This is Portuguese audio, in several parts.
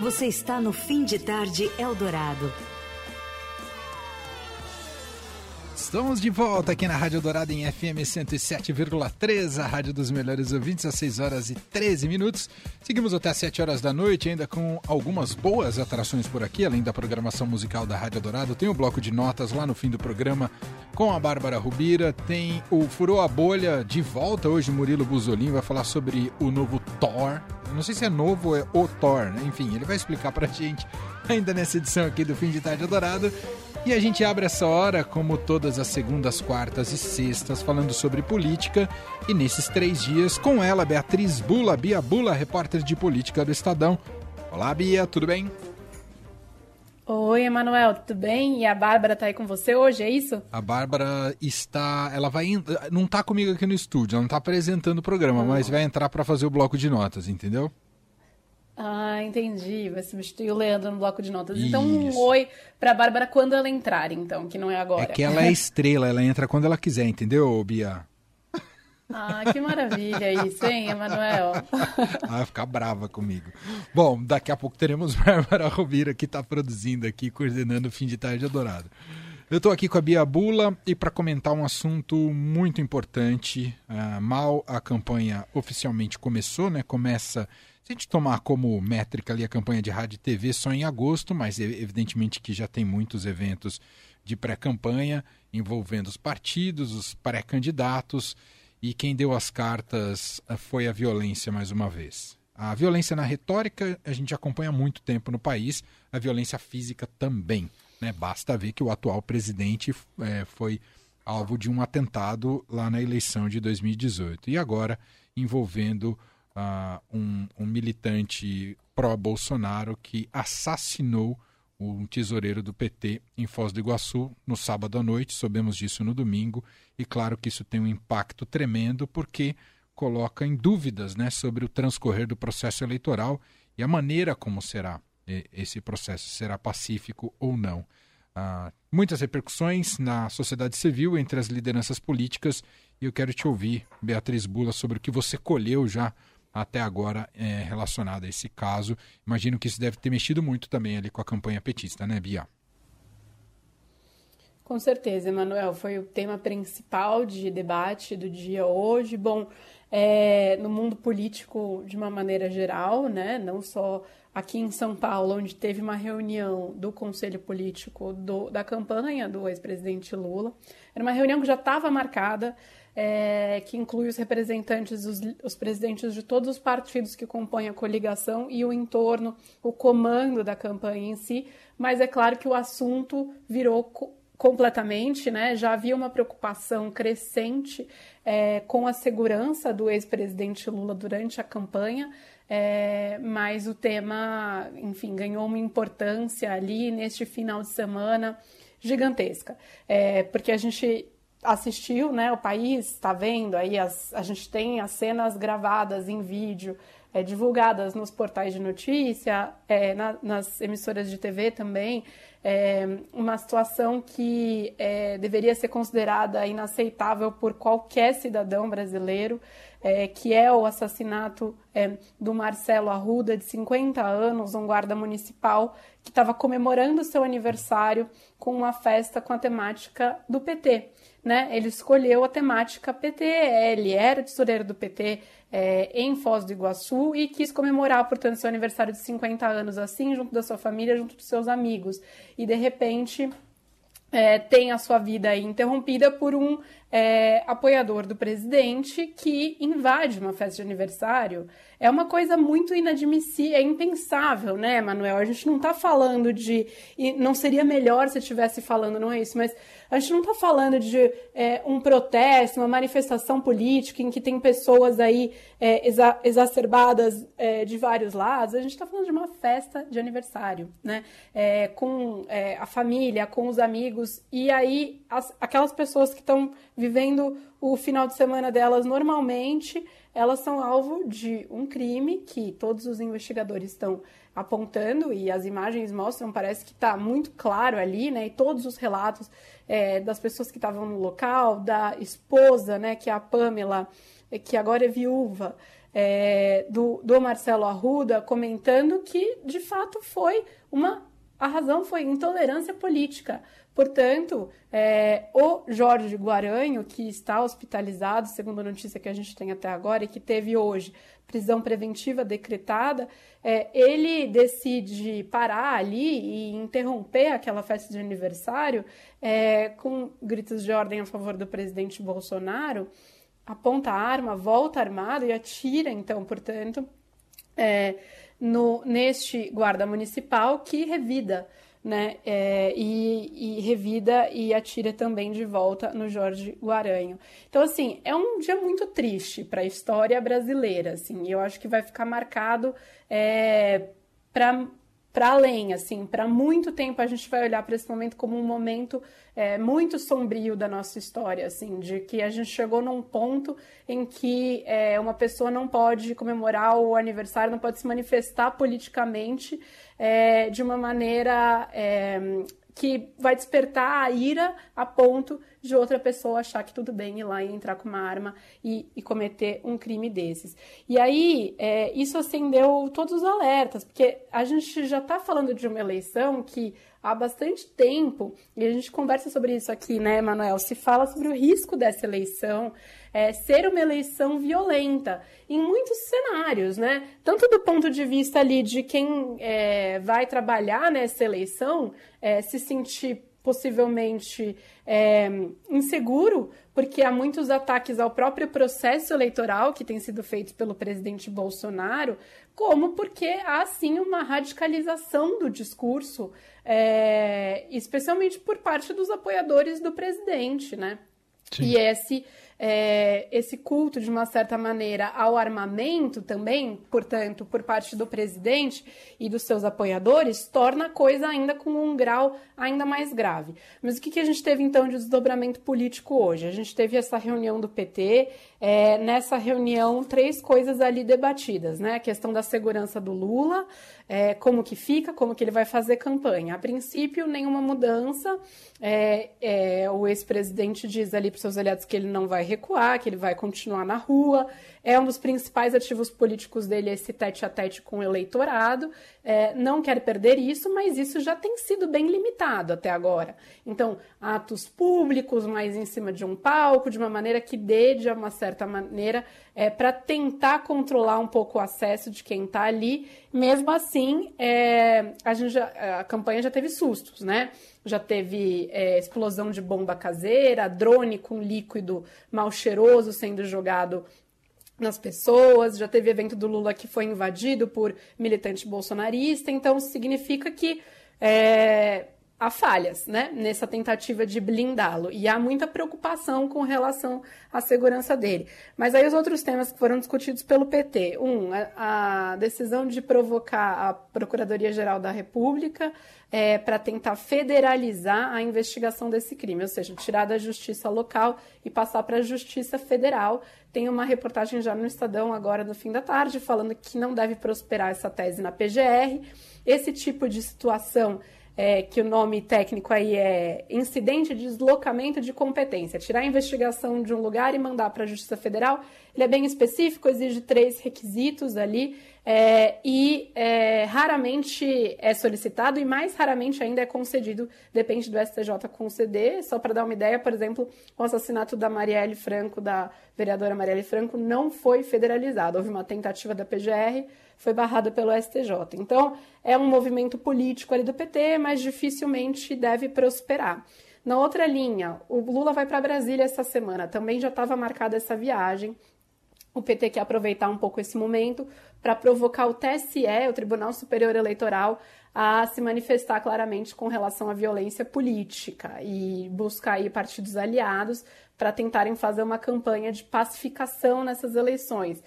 Você está no Fim de Tarde Eldorado. Estamos de volta aqui na Rádio Dourada em FM 107,3, a rádio dos melhores ouvintes, às 6 horas e 13 minutos. Seguimos até às 7 horas da noite, ainda com algumas boas atrações por aqui, além da programação musical da Rádio Dourado. Tem o bloco de notas lá no fim do programa com a Bárbara Rubira. Tem o Furou a Bolha de volta hoje, Murilo Buzolin vai falar sobre o novo Thor. Não sei se é novo ou é o Thor, né? enfim, ele vai explicar pra gente ainda nessa edição aqui do Fim de Tarde Dourado. E a gente abre essa hora, como todas as segundas, quartas e sextas, falando sobre política. E nesses três dias, com ela, Beatriz Bula, Bia Bula, repórter de política do Estadão. Olá, Bia, tudo bem? Oi, Emanuel, tudo bem? E a Bárbara tá aí com você hoje, é isso? A Bárbara está. Ela vai. Não tá comigo aqui no estúdio, ela não tá apresentando o programa, mas vai entrar para fazer o bloco de notas, entendeu? Ah, entendi. Vai substituir o Leandro no bloco de notas. Isso. Então, um oi pra Bárbara quando ela entrar, então, que não é agora. É que ela é estrela, ela entra quando ela quiser, entendeu, Bia? Ah, que maravilha isso, hein, Emanuel? Ah, vai ficar brava comigo. Bom, daqui a pouco teremos Bárbara Rovira, que está produzindo aqui, coordenando o Fim de Tarde Adorado. Eu estou aqui com a Bia Bula e para comentar um assunto muito importante. Uh, mal a campanha oficialmente começou, né? Começa se a gente tomar como métrica ali a campanha de rádio e TV só em agosto, mas evidentemente que já tem muitos eventos de pré-campanha envolvendo os partidos, os pré-candidatos, e quem deu as cartas eh, foi a violência mais uma vez. A violência na retórica a gente acompanha há muito tempo no país, a violência física também. Né? Basta ver que o atual presidente é, foi alvo de um atentado lá na eleição de 2018 e agora envolvendo uh, um, um militante pró-Bolsonaro que assassinou um tesoureiro do PT em Foz do Iguaçu no sábado à noite, soubemos disso no domingo, e claro que isso tem um impacto tremendo porque coloca em dúvidas né, sobre o transcorrer do processo eleitoral e a maneira como será esse processo, será pacífico ou não. Ah, muitas repercussões na sociedade civil entre as lideranças políticas. E eu quero te ouvir, Beatriz Bula, sobre o que você colheu já até agora é, relacionada a esse caso. Imagino que isso deve ter mexido muito também ali com a campanha petista, né, Bia? Com certeza, Emanuel. Foi o tema principal de debate do dia hoje. Bom, é, no mundo político de uma maneira geral, né? não só aqui em São Paulo, onde teve uma reunião do Conselho Político do, da campanha do ex-presidente Lula. Era uma reunião que já estava marcada é, que inclui os representantes, os, os, presidentes de todos os partidos que compõem a coligação e o entorno, o comando da campanha em si, mas é claro que o assunto virou co completamente, né? Já havia uma preocupação crescente é, com a segurança do ex-presidente Lula durante a campanha, é, mas o tema, enfim, ganhou uma importância ali neste final de semana gigantesca, é, porque a gente assistiu, né? O país está vendo aí as, a gente tem as cenas gravadas em vídeo, é, divulgadas nos portais de notícia, é, na, nas emissoras de TV também, é, uma situação que é, deveria ser considerada inaceitável por qualquer cidadão brasileiro, é, que é o assassinato é, do Marcelo Arruda, de 50 anos, um guarda municipal que estava comemorando seu aniversário com uma festa com a temática do PT né, ele escolheu a temática PT. Ele era tesoureiro do PT é, em Foz do Iguaçu e quis comemorar, portanto, seu aniversário de 50 anos assim, junto da sua família, junto dos seus amigos. E, de repente, é, tem a sua vida interrompida por um é, apoiador do presidente que invade uma festa de aniversário é uma coisa muito inadmissível, é impensável, né, Manuel? A gente não está falando de. Não seria melhor se estivesse falando, não é isso, mas a gente não está falando de é, um protesto, uma manifestação política em que tem pessoas aí é, exa exacerbadas é, de vários lados. A gente está falando de uma festa de aniversário, né? É, com é, a família, com os amigos, e aí as, aquelas pessoas que estão vivendo o final de semana delas normalmente, elas são alvo de um crime que todos os investigadores estão apontando e as imagens mostram, parece que está muito claro ali, né? E todos os relatos é, das pessoas que estavam no local, da esposa, né? Que é a Pamela, que agora é viúva, é, do, do Marcelo Arruda comentando que, de fato, foi uma. A razão foi intolerância política. Portanto, é, o Jorge Guaranho, que está hospitalizado, segundo a notícia que a gente tem até agora, e que teve hoje prisão preventiva decretada, é, ele decide parar ali e interromper aquela festa de aniversário é, com gritos de ordem a favor do presidente Bolsonaro, aponta a arma, volta armado e atira, então, portanto, é, no, neste guarda municipal que revida né? É, e, e, revida e atira também de volta no Jorge Guaranho. Então, assim, é um dia muito triste para a história brasileira, assim. Eu acho que vai ficar marcado é, para para além, assim, para muito tempo a gente vai olhar para esse momento como um momento é, muito sombrio da nossa história, assim, de que a gente chegou num ponto em que é, uma pessoa não pode comemorar o aniversário, não pode se manifestar politicamente é, de uma maneira é, que vai despertar a ira a ponto de outra pessoa achar que tudo bem ir lá e entrar com uma arma e, e cometer um crime desses. E aí, é, isso acendeu todos os alertas, porque a gente já está falando de uma eleição que há bastante tempo, e a gente conversa sobre isso aqui, né, Manuel? Se fala sobre o risco dessa eleição é, ser uma eleição violenta em muitos cenários, né? Tanto do ponto de vista ali de quem é, vai trabalhar nessa eleição, é, se sentir possivelmente é, inseguro, porque há muitos ataques ao próprio processo eleitoral que tem sido feito pelo presidente Bolsonaro, como porque há sim uma radicalização do discurso, é, especialmente por parte dos apoiadores do presidente, né? Sim. E esse é, esse culto, de uma certa maneira, ao armamento também, portanto, por parte do presidente e dos seus apoiadores, torna a coisa ainda com um grau ainda mais grave. Mas o que, que a gente teve então de desdobramento político hoje? A gente teve essa reunião do PT, é, nessa reunião, três coisas ali debatidas, né? A questão da segurança do Lula, é, como que fica, como que ele vai fazer campanha. A princípio, nenhuma mudança. É, é o ex-presidente diz ali para os seus aliados que ele não vai recuar, que ele vai continuar na rua. É um dos principais ativos políticos dele esse tete a tete com o eleitorado. É, não quer perder isso, mas isso já tem sido bem limitado até agora. Então, atos públicos, mais em cima de um palco, de uma maneira que dê, de uma certa maneira, é, para tentar controlar um pouco o acesso de quem está ali. Mesmo assim, é, a, já, a campanha já teve sustos, né? já teve é, explosão de bomba caseira, drone com líquido mal cheiroso sendo jogado nas pessoas, já teve evento do Lula que foi invadido por militante bolsonarista, então significa que é, há falhas né, nessa tentativa de blindá-lo e há muita preocupação com relação à segurança dele. Mas aí os outros temas que foram discutidos pelo PT: um, a, decisão de provocar a Procuradoria-Geral da República é, para tentar federalizar a investigação desse crime, ou seja, tirar da justiça local e passar para a justiça federal. Tem uma reportagem já no Estadão agora no fim da tarde falando que não deve prosperar essa tese na PGR. Esse tipo de situação é, que o nome técnico aí é incidente de deslocamento de competência, tirar a investigação de um lugar e mandar para a Justiça Federal. Ele é bem específico, exige três requisitos ali é, e é, raramente é solicitado e mais raramente ainda é concedido, depende do STJ conceder. Só para dar uma ideia, por exemplo, o assassinato da Marielle Franco, da vereadora Marielle Franco, não foi federalizado. Houve uma tentativa da PGR foi barrada pelo STJ. Então, é um movimento político ali do PT, mas dificilmente deve prosperar. Na outra linha, o Lula vai para Brasília essa semana, também já estava marcada essa viagem. O PT quer aproveitar um pouco esse momento para provocar o TSE, o Tribunal Superior Eleitoral, a se manifestar claramente com relação à violência política e buscar aí partidos aliados para tentarem fazer uma campanha de pacificação nessas eleições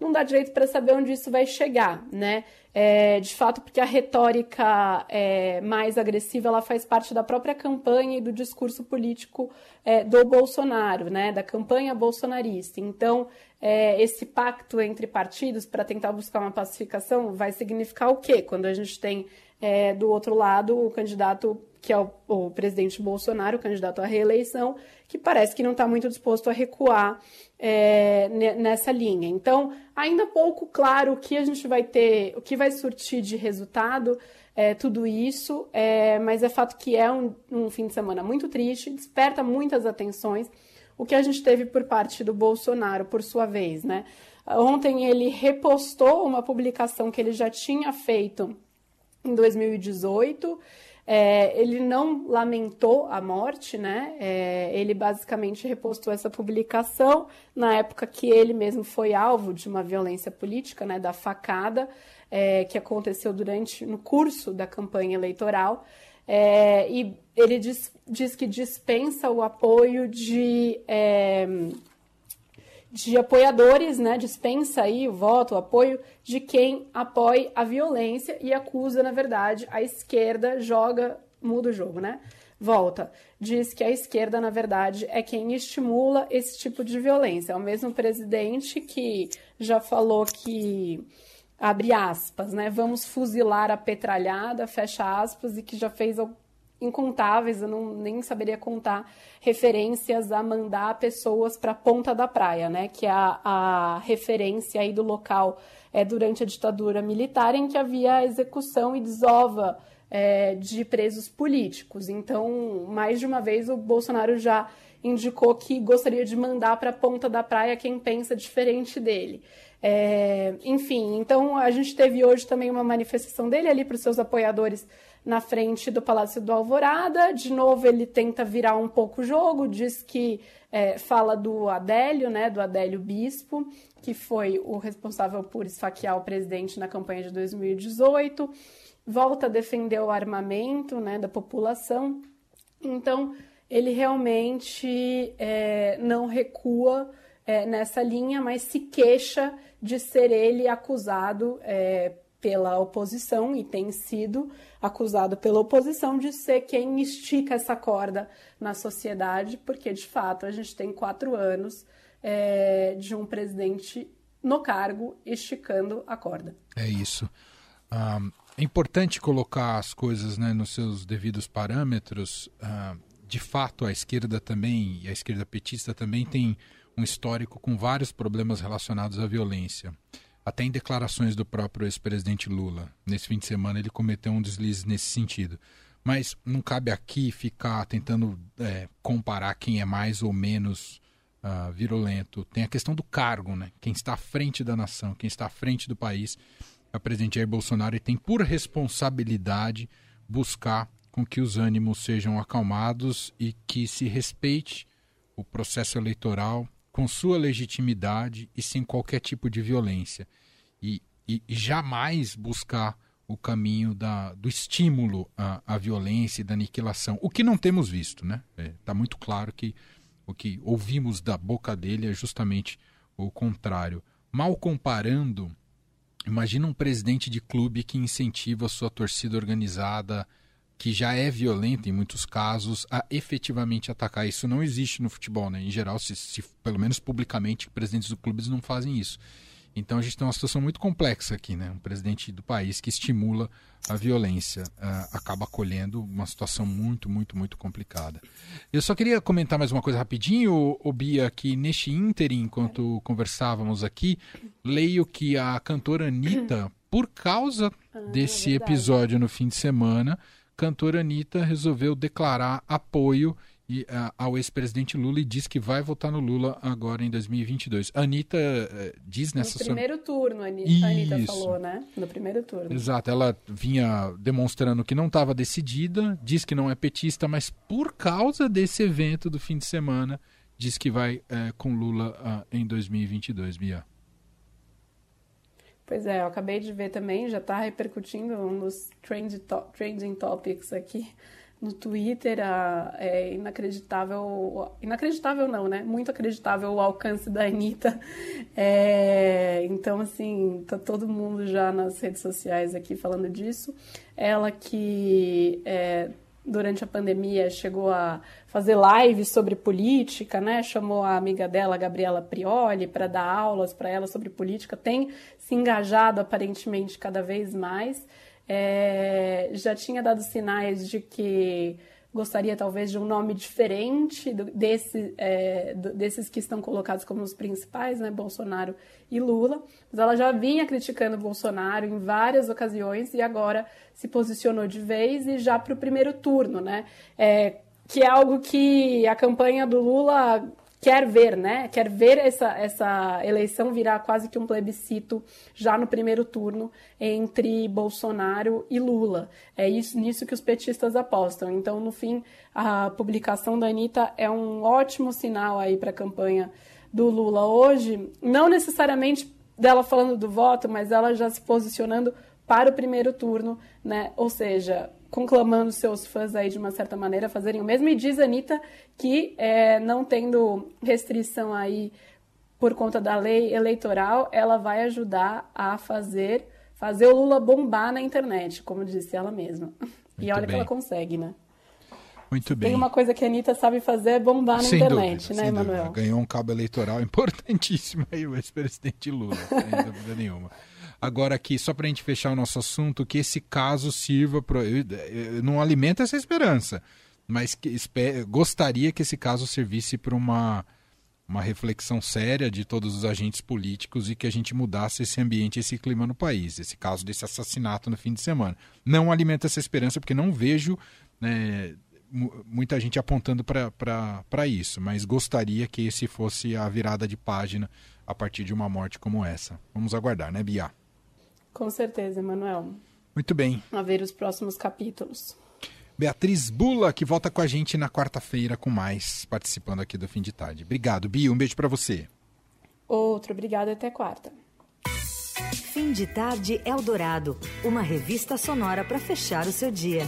não dá direito para saber onde isso vai chegar, né? É, de fato, porque a retórica é, mais agressiva ela faz parte da própria campanha e do discurso político é, do Bolsonaro, né? Da campanha bolsonarista. Então, é, esse pacto entre partidos para tentar buscar uma pacificação vai significar o quê? Quando a gente tem é, do outro lado o candidato que é o, o presidente Bolsonaro, candidato à reeleição, que parece que não está muito disposto a recuar é, nessa linha. Então, ainda pouco claro o que a gente vai ter, o que vai surtir de resultado é, tudo isso, é, mas é fato que é um, um fim de semana muito triste, desperta muitas atenções. O que a gente teve por parte do Bolsonaro, por sua vez, né? Ontem ele repostou uma publicação que ele já tinha feito em 2018. É, ele não lamentou a morte, né? É, ele basicamente repostou essa publicação na época que ele mesmo foi alvo de uma violência política, né? Da facada é, que aconteceu durante no curso da campanha eleitoral. É, e ele diz, diz que dispensa o apoio de é, de apoiadores, né, dispensa aí o voto, o apoio de quem apoia a violência e acusa, na verdade, a esquerda, joga, muda o jogo, né? Volta. Diz que a esquerda, na verdade, é quem estimula esse tipo de violência. É o mesmo presidente que já falou que abre aspas, né? Vamos fuzilar a petralhada, fecha aspas, e que já fez incontáveis, eu não, nem saberia contar referências a mandar pessoas para a ponta da praia, né? Que é a, a referência aí do local é durante a ditadura militar em que havia execução e desova é, de presos políticos. Então, mais de uma vez o Bolsonaro já indicou que gostaria de mandar para a ponta da praia quem pensa diferente dele. É, enfim, então a gente teve hoje também uma manifestação dele ali para os seus apoiadores na frente do Palácio do Alvorada. De novo, ele tenta virar um pouco o jogo, diz que é, fala do Adélio, né, do Adélio Bispo, que foi o responsável por esfaquear o presidente na campanha de 2018. Volta a defender o armamento né, da população. Então, ele realmente é, não recua é, nessa linha, mas se queixa de ser ele acusado é, pela oposição e tem sido acusado pela oposição de ser quem estica essa corda na sociedade, porque de fato a gente tem quatro anos é, de um presidente no cargo esticando a corda. É isso. Um, é importante colocar as coisas né, nos seus devidos parâmetros. De fato, a esquerda também, e a esquerda petista também tem um histórico com vários problemas relacionados à violência até em declarações do próprio ex-presidente Lula. Nesse fim de semana ele cometeu um deslize nesse sentido. Mas não cabe aqui ficar tentando é, comparar quem é mais ou menos uh, virulento. Tem a questão do cargo, né? Quem está à frente da nação, quem está à frente do país é o presidente Jair Bolsonaro e tem por responsabilidade buscar com que os ânimos sejam acalmados e que se respeite o processo eleitoral com sua legitimidade e sem qualquer tipo de violência. E, e, jamais buscar o caminho da, do estímulo à, à, violência e da aniquilação. O que não temos visto, né? Está é, tá muito claro que o que ouvimos da boca dele é justamente o contrário. Mal comparando, imagina um presidente de clube que incentiva a sua torcida organizada que já é violenta em muitos casos, a efetivamente atacar. Isso não existe no futebol, né? Em geral, se, se pelo menos publicamente, presidentes dos clubes não fazem isso. Então a gente tem uma situação muito complexa aqui, né? Um presidente do país que estimula a violência uh, acaba acolhendo uma situação muito, muito, muito complicada. Eu só queria comentar mais uma coisa rapidinho, o Bia, que neste ínterim, enquanto conversávamos aqui, leio que a cantora Anitta, por causa ah, desse é episódio no fim de semana, cantora Anitta resolveu declarar apoio e, uh, ao ex-presidente Lula e diz que vai votar no Lula agora em 2022. A Anitta uh, diz nessa... No primeiro sua... turno, a Anitta, a Anitta falou, né? No primeiro turno. Exato, ela vinha demonstrando que não estava decidida, diz que não é petista, mas por causa desse evento do fim de semana, diz que vai uh, com Lula em 2022, Bia. Pois é, eu acabei de ver também, já está repercutindo um dos trend to trending topics aqui no Twitter. A, é inacreditável, inacreditável não, né? Muito acreditável o alcance da Anitta. É, então, assim, tá todo mundo já nas redes sociais aqui falando disso. Ela que é, durante a pandemia chegou a fazer lives sobre política, né? Chamou a amiga dela, Gabriela Prioli, para dar aulas para ela sobre política. Tem se engajado aparentemente cada vez mais. É, já tinha dado sinais de que gostaria talvez de um nome diferente desse, é, desses que estão colocados como os principais, né, Bolsonaro e Lula. Mas ela já vinha criticando Bolsonaro em várias ocasiões e agora se posicionou de vez e já para o primeiro turno, né? É, que é algo que a campanha do Lula quer ver, né? Quer ver essa, essa eleição virar quase que um plebiscito já no primeiro turno entre Bolsonaro e Lula. É isso nisso que os petistas apostam. Então, no fim, a publicação da Anitta é um ótimo sinal aí para a campanha do Lula hoje, não necessariamente dela falando do voto, mas ela já se posicionando para o primeiro turno, né? Ou seja, conclamando seus fãs aí de uma certa maneira a fazerem o mesmo. E diz a Anitta que é, não tendo restrição aí por conta da lei eleitoral, ela vai ajudar a fazer fazer o Lula bombar na internet, como disse ela mesma. Muito e olha bem. que ela consegue, né? Muito bem. Tem uma coisa que a Anitta sabe fazer é bombar na sem internet, dúvida, né, Emanuel? Ganhou um cabo eleitoral importantíssimo aí o ex-presidente Lula, sem dúvida nenhuma. Agora aqui, só para a gente fechar o nosso assunto, que esse caso sirva para... Não alimenta essa esperança, mas que, esper, gostaria que esse caso servisse para uma, uma reflexão séria de todos os agentes políticos e que a gente mudasse esse ambiente, esse clima no país. Esse caso desse assassinato no fim de semana. Não alimenta essa esperança, porque não vejo... Né, muita gente apontando para isso, mas gostaria que esse fosse a virada de página a partir de uma morte como essa. Vamos aguardar, né, Bia? Com certeza, Emanuel. Muito bem. A ver os próximos capítulos. Beatriz Bula, que volta com a gente na quarta-feira com mais, participando aqui do Fim de Tarde. Obrigado, Bia. Um beijo para você. Outro. Obrigado. Até quarta. Fim de Tarde Eldorado. Uma revista sonora para fechar o seu dia.